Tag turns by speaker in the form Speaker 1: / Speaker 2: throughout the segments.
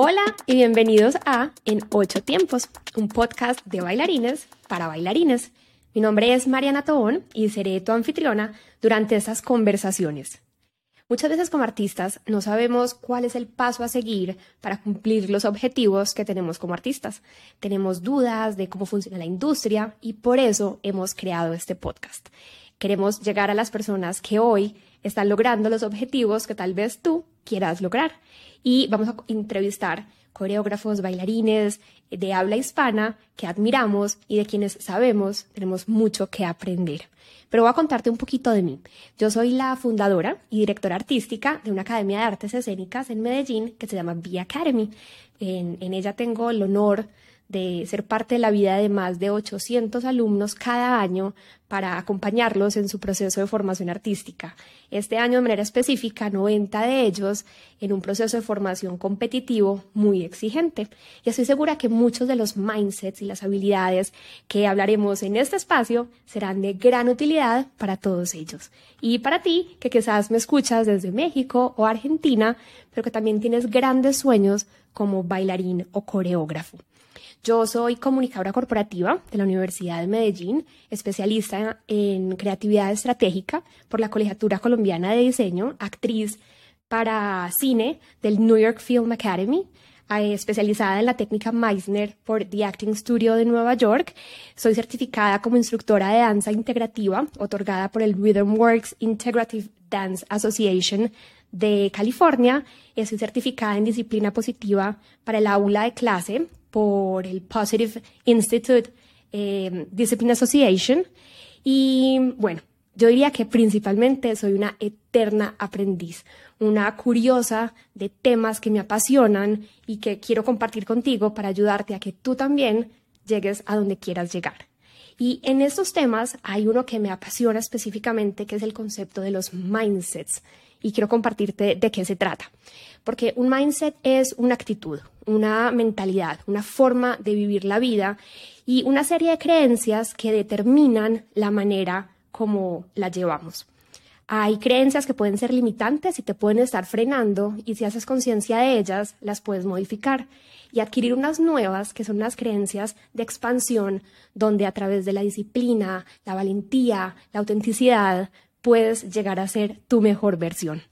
Speaker 1: Hola y bienvenidos a En Ocho Tiempos, un podcast de bailarines para bailarines. Mi nombre es Mariana Tobón y seré tu anfitriona durante estas conversaciones. Muchas veces como artistas no sabemos cuál es el paso a seguir para cumplir los objetivos que tenemos como artistas. Tenemos dudas de cómo funciona la industria y por eso hemos creado este podcast. Queremos llegar a las personas que hoy están logrando los objetivos que tal vez tú quieras lograr. Y vamos a entrevistar coreógrafos, bailarines de habla hispana que admiramos y de quienes sabemos tenemos mucho que aprender. Pero voy a contarte un poquito de mí. Yo soy la fundadora y directora artística de una academia de artes escénicas en Medellín que se llama B Academy. En, en ella tengo el honor de ser parte de la vida de más de 800 alumnos cada año para acompañarlos en su proceso de formación artística. Este año, de manera específica, 90 de ellos en un proceso de formación competitivo muy exigente. Y estoy segura que muchos de los mindsets y las habilidades que hablaremos en este espacio serán de gran utilidad para todos ellos. Y para ti, que quizás me escuchas desde México o Argentina, pero que también tienes grandes sueños como bailarín o coreógrafo. Yo soy comunicadora corporativa de la Universidad de Medellín, especialista en creatividad estratégica por la Colegiatura Colombiana de Diseño, actriz para cine del New York Film Academy, eh, especializada en la técnica Meisner por The Acting Studio de Nueva York. Soy certificada como instructora de danza integrativa, otorgada por el Rhythm Works Integrative Dance Association de California. Soy certificada en disciplina positiva para el aula de clase por el Positive Institute eh, Discipline Association. Y bueno, yo diría que principalmente soy una eterna aprendiz, una curiosa de temas que me apasionan y que quiero compartir contigo para ayudarte a que tú también llegues a donde quieras llegar. Y en estos temas hay uno que me apasiona específicamente, que es el concepto de los mindsets. Y quiero compartirte de qué se trata. Porque un mindset es una actitud, una mentalidad, una forma de vivir la vida y una serie de creencias que determinan la manera como la llevamos. Hay creencias que pueden ser limitantes y te pueden estar frenando y si haces conciencia de ellas, las puedes modificar y adquirir unas nuevas que son unas creencias de expansión donde a través de la disciplina, la valentía, la autenticidad, puedes llegar a ser tu mejor versión.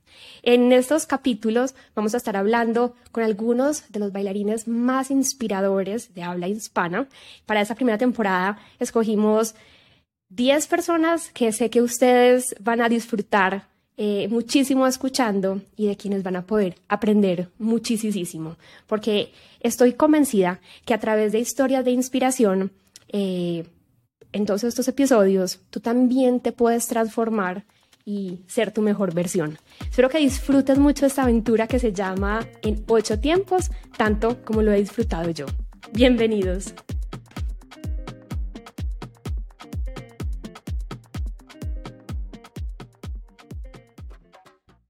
Speaker 1: En estos capítulos vamos a estar hablando con algunos de los bailarines más inspiradores de habla hispana. Para esta primera temporada escogimos 10 personas que sé que ustedes van a disfrutar eh, muchísimo escuchando y de quienes van a poder aprender muchísimo, porque estoy convencida que a través de historias de inspiración, eh, en todos estos episodios, tú también te puedes transformar y ser tu mejor versión. Espero que disfrutes mucho esta aventura que se llama En ocho tiempos, tanto como lo he disfrutado yo. Bienvenidos.